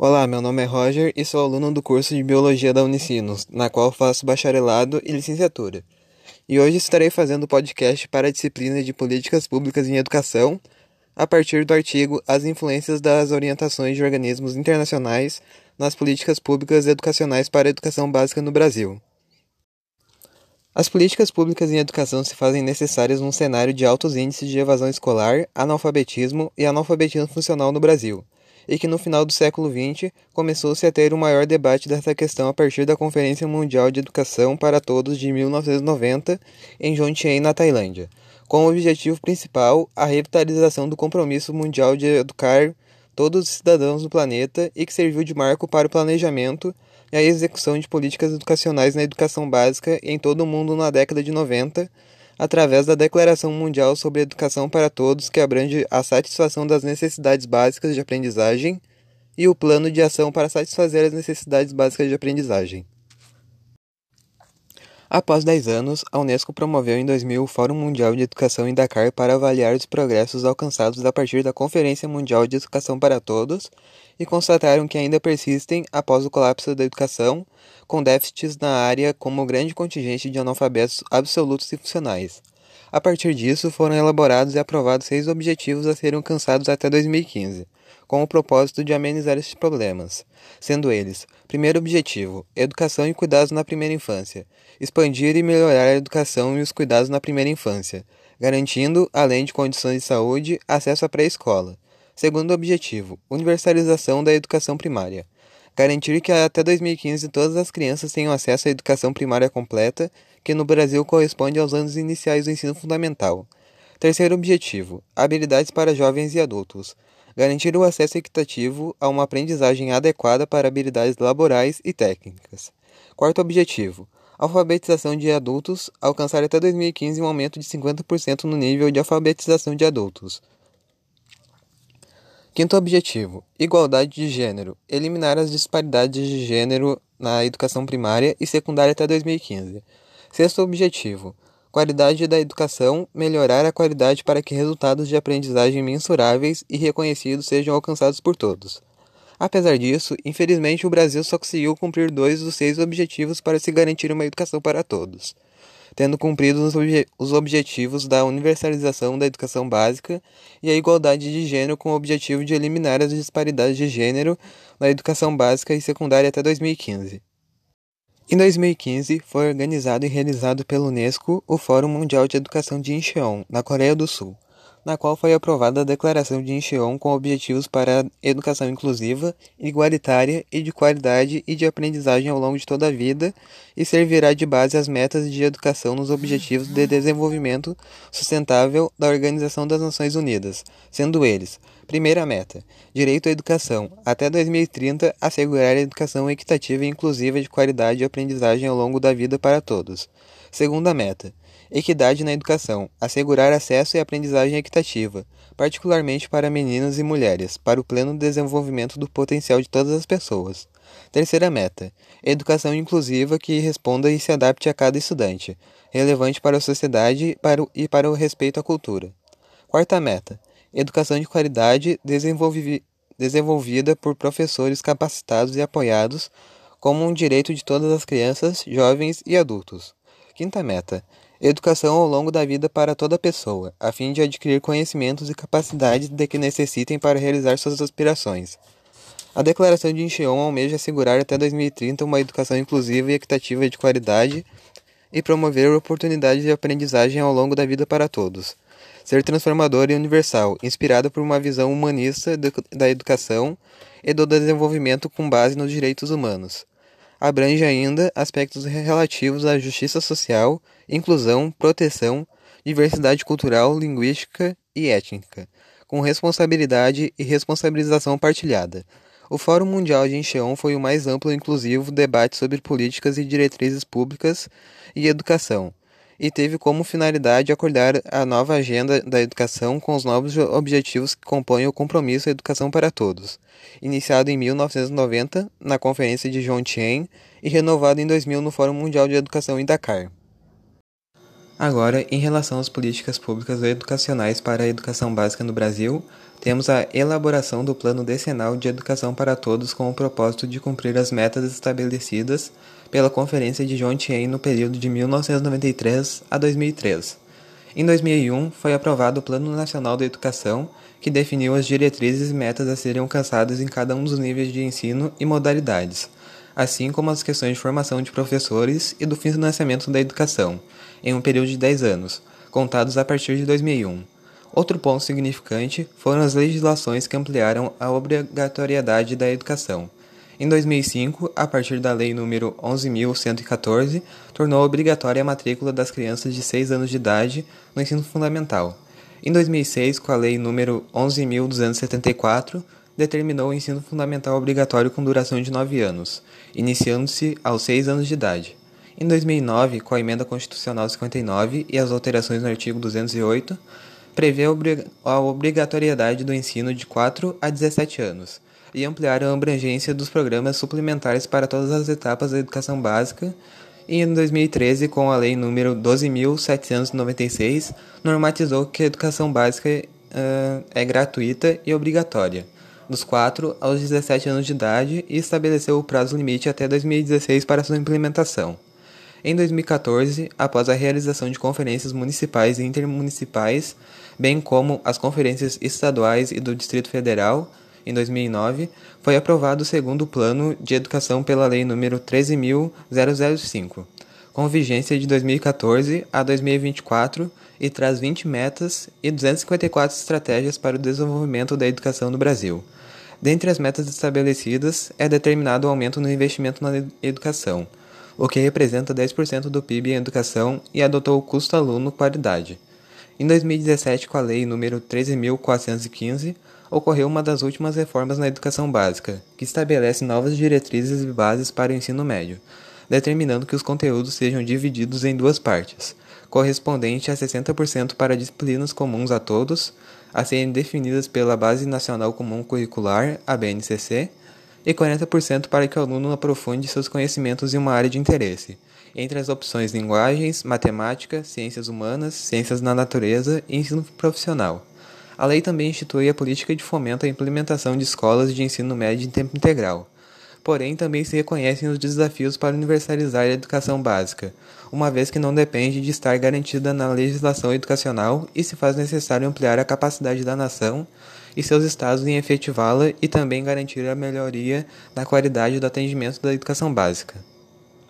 Olá, meu nome é Roger e sou aluno do curso de Biologia da Unicinos, na qual faço bacharelado e licenciatura. E hoje estarei fazendo podcast para a disciplina de Políticas Públicas em Educação, a partir do artigo As influências das orientações de organismos internacionais nas políticas públicas educacionais para a educação básica no Brasil. As políticas públicas em educação se fazem necessárias num cenário de altos índices de evasão escolar, analfabetismo e analfabetismo funcional no Brasil, e que no final do século XX começou-se a ter um maior debate dessa questão a partir da Conferência Mundial de Educação para Todos de 1990 em Jomtien, na Tailândia, com o objetivo principal a revitalização do compromisso mundial de educar todos os cidadãos do planeta e que serviu de marco para o planejamento e a execução de políticas educacionais na educação básica em todo o mundo na década de 90, através da Declaração Mundial sobre Educação para Todos, que abrange a satisfação das necessidades básicas de aprendizagem, e o Plano de Ação para satisfazer as necessidades básicas de aprendizagem. Após 10 anos, a Unesco promoveu em 2000 o Fórum Mundial de Educação em Dakar para avaliar os progressos alcançados a partir da Conferência Mundial de Educação para Todos e constataram que ainda persistem, após o colapso da educação, com déficits na área como grande contingente de analfabetos absolutos e funcionais. A partir disso, foram elaborados e aprovados seis objetivos a serem alcançados até 2015 com o propósito de amenizar esses problemas, sendo eles: primeiro objetivo, educação e cuidados na primeira infância, expandir e melhorar a educação e os cuidados na primeira infância, garantindo, além de condições de saúde, acesso à pré-escola. Segundo objetivo, universalização da educação primária. Garantir que até 2015 todas as crianças tenham acesso à educação primária completa, que no Brasil corresponde aos anos iniciais do ensino fundamental. Terceiro objetivo: habilidades para jovens e adultos garantir o acesso equitativo a uma aprendizagem adequada para habilidades laborais e técnicas. Quarto objetivo: alfabetização de adultos, alcançar até 2015 um aumento de 50% no nível de alfabetização de adultos. Quinto objetivo: igualdade de gênero, eliminar as disparidades de gênero na educação primária e secundária até 2015. Sexto objetivo: Qualidade da educação, melhorar a qualidade para que resultados de aprendizagem mensuráveis e reconhecidos sejam alcançados por todos. Apesar disso, infelizmente o Brasil só conseguiu cumprir dois dos seis objetivos para se garantir uma educação para todos, tendo cumprido os, obje os objetivos da universalização da educação básica e a igualdade de gênero com o objetivo de eliminar as disparidades de gênero na educação básica e secundária até 2015. Em 2015, foi organizado e realizado pela Unesco o Fórum Mundial de Educação de Incheon, na Coreia do Sul, na qual foi aprovada a Declaração de Incheon com objetivos para a educação inclusiva, igualitária e de qualidade e de aprendizagem ao longo de toda a vida e servirá de base às metas de educação nos Objetivos de Desenvolvimento Sustentável da Organização das Nações Unidas, sendo eles Primeira meta: direito à educação. Até 2030, assegurar a educação equitativa e inclusiva de qualidade e aprendizagem ao longo da vida para todos. Segunda meta: equidade na educação. Assegurar acesso e aprendizagem equitativa, particularmente para meninas e mulheres, para o pleno desenvolvimento do potencial de todas as pessoas. Terceira meta: educação inclusiva que responda e se adapte a cada estudante, relevante para a sociedade e para o respeito à cultura. Quarta meta: educação de qualidade desenvolvida por professores capacitados e apoiados como um direito de todas as crianças, jovens e adultos. Quinta meta: educação ao longo da vida para toda pessoa, a fim de adquirir conhecimentos e capacidades de que necessitem para realizar suas aspirações. A Declaração de Incheon almeja assegurar até 2030 uma educação inclusiva e equitativa de qualidade e promover oportunidades de aprendizagem ao longo da vida para todos ser transformadora e universal, inspirada por uma visão humanista da educação e do desenvolvimento com base nos direitos humanos. Abrange ainda aspectos relativos à justiça social, inclusão, proteção, diversidade cultural, linguística e étnica, com responsabilidade e responsabilização partilhada. O Fórum Mundial de Incheon foi o mais amplo e inclusivo debate sobre políticas e diretrizes públicas e educação, e teve como finalidade acordar a nova agenda da educação com os novos objetivos que compõem o compromisso Educação para Todos, iniciado em 1990 na Conferência de Jomtien e renovado em 2000 no Fórum Mundial de Educação em Dakar. Agora, em relação às políticas públicas educacionais para a educação básica no Brasil, temos a elaboração do Plano Decenal de Educação para Todos com o propósito de cumprir as metas estabelecidas pela Conferência de Jointien no período de 1993 a 2003. Em 2001, foi aprovado o Plano Nacional da Educação, que definiu as diretrizes e metas a serem alcançadas em cada um dos níveis de ensino e modalidades, assim como as questões de formação de professores e do financiamento da educação, em um período de 10 anos, contados a partir de 2001. Outro ponto significante foram as legislações que ampliaram a obrigatoriedade da educação. Em 2005, a partir da Lei nº 11.114, tornou obrigatória a matrícula das crianças de 6 anos de idade no ensino fundamental. Em 2006, com a Lei nº 11.274, determinou o ensino fundamental obrigatório com duração de 9 anos, iniciando-se aos 6 anos de idade. Em 2009, com a Emenda Constitucional 59 e as alterações no artigo 208, prevê a obrigatoriedade do ensino de 4 a 17 anos e ampliar a abrangência dos programas suplementares para todas as etapas da educação básica e em 2013, com a Lei nº 12.796, normatizou que a educação básica uh, é gratuita e obrigatória, dos 4 aos 17 anos de idade, e estabeleceu o prazo limite até 2016 para sua implementação. Em 2014, após a realização de conferências municipais e intermunicipais, bem como as conferências estaduais e do Distrito Federal, em 2009, foi aprovado o segundo Plano de Educação pela Lei nº 13.005, com vigência de 2014 a 2024 e traz 20 metas e 254 estratégias para o desenvolvimento da educação no Brasil. Dentre as metas estabelecidas, é determinado o aumento no investimento na educação, o que representa 10% do PIB em educação e adotou o custo aluno qualidade. Em 2017, com a Lei nº 13.415, ocorreu uma das últimas reformas na educação básica, que estabelece novas diretrizes e bases para o ensino médio, determinando que os conteúdos sejam divididos em duas partes, correspondente a 60% para disciplinas comuns a todos, a serem definidas pela Base Nacional Comum Curricular, a BNCC, e 40% para que o aluno aprofunde seus conhecimentos em uma área de interesse, entre as opções linguagens, matemática, ciências humanas, ciências da natureza e ensino profissional. A lei também institui a política de fomento à implementação de escolas de ensino médio em tempo integral. Porém, também se reconhecem os desafios para universalizar a educação básica, uma vez que não depende de estar garantida na legislação educacional e se faz necessário ampliar a capacidade da nação e seus estados em efetivá-la e também garantir a melhoria da qualidade do atendimento da educação básica.